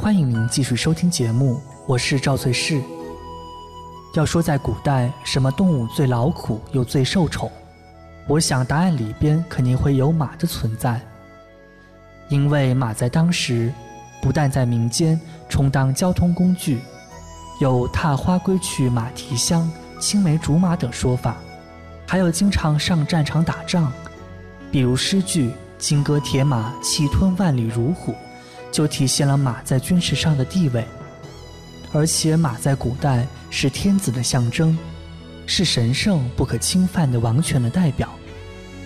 欢迎您继续收听节目，我是赵翠氏。要说在古代什么动物最劳苦又最受宠，我想答案里边肯定会有马的存在。因为马在当时不但在民间充当交通工具，有踏花归去马蹄香、青梅竹马等说法，还有经常上战场打仗，比如诗句“金戈铁马，气吞万里如虎”。就体现了马在军事上的地位，而且马在古代是天子的象征，是神圣不可侵犯的王权的代表，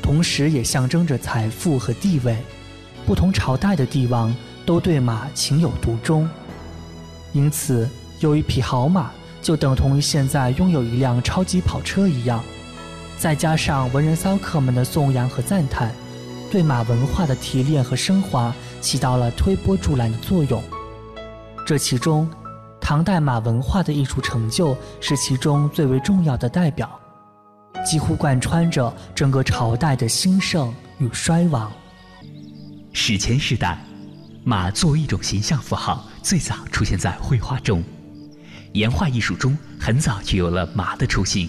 同时也象征着财富和地位。不同朝代的帝王都对马情有独钟，因此有一匹好马就等同于现在拥有一辆超级跑车一样。再加上文人骚客们的颂扬和赞叹。对马文化的提炼和升华起到了推波助澜的作用。这其中，唐代马文化的艺术成就是其中最为重要的代表，几乎贯穿着整个朝代的兴盛与衰亡。史前时代，马作为一种形象符号，最早出现在绘画中，岩画艺术中很早就有了马的雏形。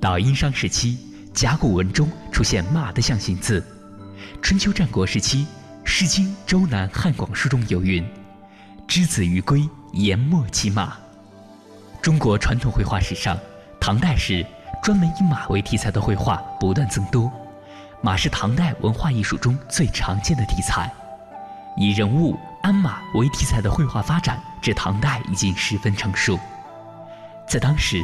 到殷商时期，甲骨文中出现马的象形字。春秋战国时期，《诗经·周南·汉广书》中有云：“之子于归，言莫其马。”中国传统绘画史上，唐代时专门以马为题材的绘画不断增多。马是唐代文化艺术中最常见的题材。以人物鞍马为题材的绘画发展至唐代已经十分成熟。在当时，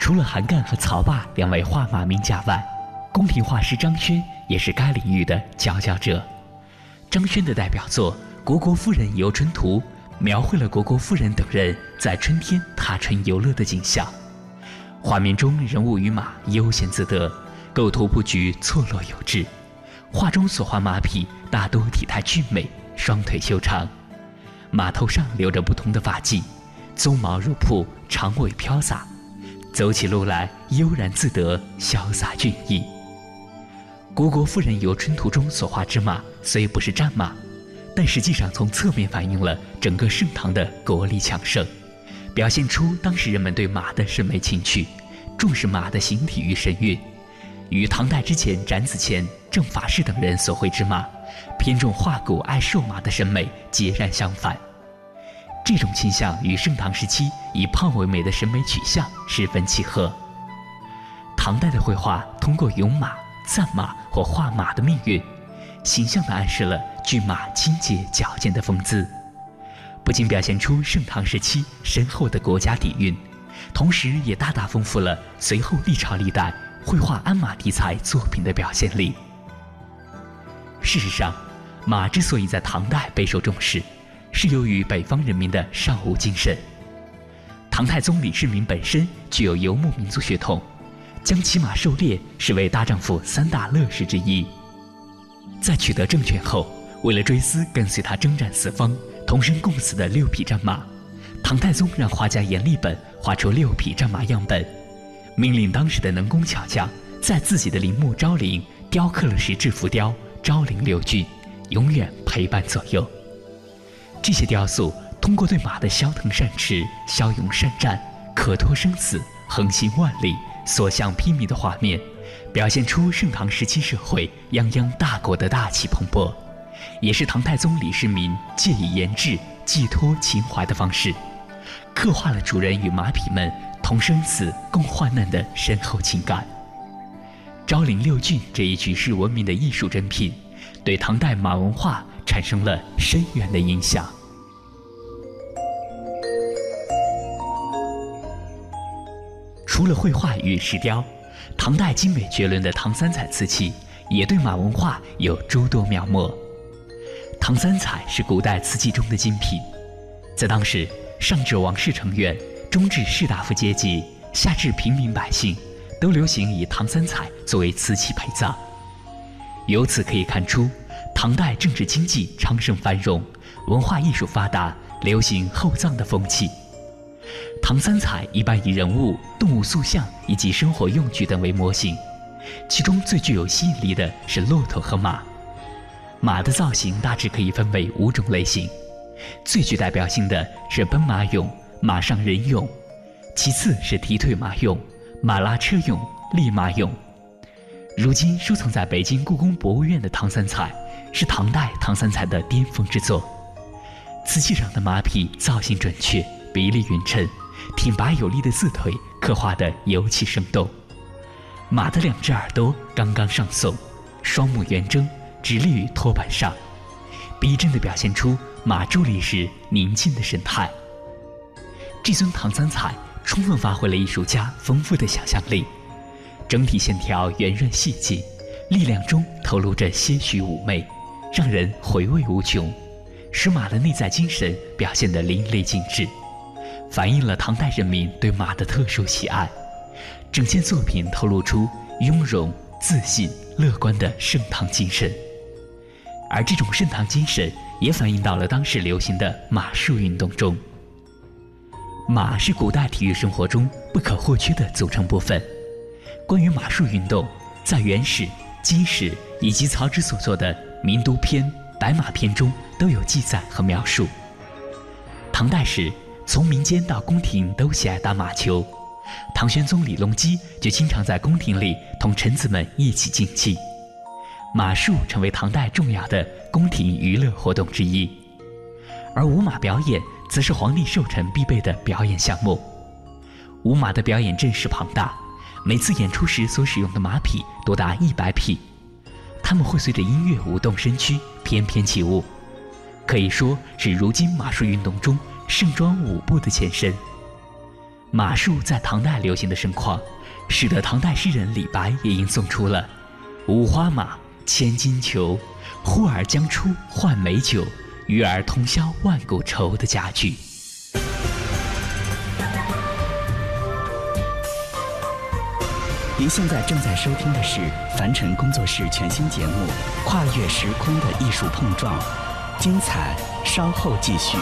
除了韩干和曹霸两位画马名家外，宫廷画师张轩也是该领域的佼佼者。张轩的代表作《虢国夫人游春图》，描绘了虢国夫人等人在春天踏春游乐的景象。画面中人物与马悠闲自得，构图布局错落有致。画中所画马匹大多体态俊美，双腿修长，马头上留着不同的发髻，鬃毛如瀑，长尾飘洒，走起路来悠然自得，潇洒俊逸。《虢国夫人游春图》中所画之马虽不是战马，但实际上从侧面反映了整个盛唐的国力强盛，表现出当时人们对马的审美情趣，重视马的形体与神韵，与唐代之前展子虔、郑法士等人所绘之马，偏重画骨爱瘦马的审美截然相反。这种倾向与盛唐时期以胖为美的审美取向十分契合。唐代的绘画通过咏马。赞马或画马的命运，形象地暗示了骏马清洁矫健的风姿，不仅表现出盛唐时期深厚的国家底蕴，同时也大大丰富了随后历朝历代绘画鞍马题材作品的表现力。事实上，马之所以在唐代备受重视，是由于北方人民的尚武精神。唐太宗李世民本身具有游牧民族血统。将骑马狩猎视为大丈夫三大乐事之一。在取得政权后，为了追思跟随他征战四方、同生共死的六匹战马，唐太宗让画家阎立本画出六匹战马样本，命令当时的能工巧匠在自己的陵墓昭陵雕刻了十只浮雕“昭陵六骏”，永远陪伴左右。这些雕塑通过对马的骁腾善驰、骁勇善战、可托生死、横行万里。所向披靡的画面，表现出盛唐时期社会泱泱大国的大气蓬勃，也是唐太宗李世民借以研制寄托情怀的方式，刻画了主人与马匹们同生死共患难的深厚情感。昭陵六骏这一举世闻名的艺术珍品，对唐代马文化产生了深远的影响。除了绘画与石雕，唐代精美绝伦的唐三彩瓷器也对马文化有诸多描摹。唐三彩是古代瓷器中的精品，在当时，上至王室成员，中至士大夫阶级，下至平民百姓，都流行以唐三彩作为瓷器陪葬。由此可以看出，唐代政治经济昌盛繁荣，文化艺术发达，流行厚葬的风气。唐三彩一般以人物、动物塑像以及生活用具等为模型，其中最具有吸引力的是骆驼和马。马的造型大致可以分为五种类型：最具代表性的是奔马俑、马上人俑，其次是提腿马俑、马拉车俑、立马俑。如今收藏在北京故宫博物院的唐三彩，是唐代唐三彩的巅峰之作。瓷器上的马匹造型准确，比例匀称，挺拔有力的四腿刻画得尤其生动。马的两只耳朵刚刚上耸，双目圆睁，直立于托盘上，逼真地表现出马伫立时宁静的神态。这尊唐三彩充分发挥了艺术家丰富的想象力，整体线条圆润细腻，力量中透露着些许妩媚，让人回味无穷。使马的内在精神表现得淋漓尽致，反映了唐代人民对马的特殊喜爱。整件作品透露出雍容、自信、乐观的盛唐精神，而这种盛唐精神也反映到了当时流行的马术运动中。马是古代体育生活中不可或缺的组成部分。关于马术运动，在《元史》《金史》以及曹植所作的《名都篇》《白马篇》中。都有记载和描述。唐代时，从民间到宫廷都喜爱打马球，唐玄宗李隆基就经常在宫廷里同臣子们一起竞技。马术成为唐代重要的宫廷娱乐活动之一，而舞马表演则是皇帝寿辰必备的表演项目。舞马的表演阵势庞大，每次演出时所使用的马匹多达一百匹，他们会随着音乐舞动身躯，翩翩起舞。可以说是如今马术运动中盛装舞步的前身。马术在唐代流行的盛况，使得唐代诗人李白也吟诵出了“五花马，千金裘，呼儿将出换美酒，与尔同销万古愁”的佳句。您现在正在收听的是凡尘工作室全新节目《跨越时空的艺术碰撞》。精彩，稍后继续。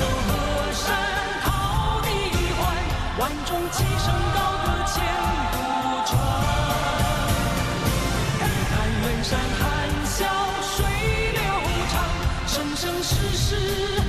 走河山，淘悲欢，万众齐声高歌千古传。看远山含笑，水流长，生生世世。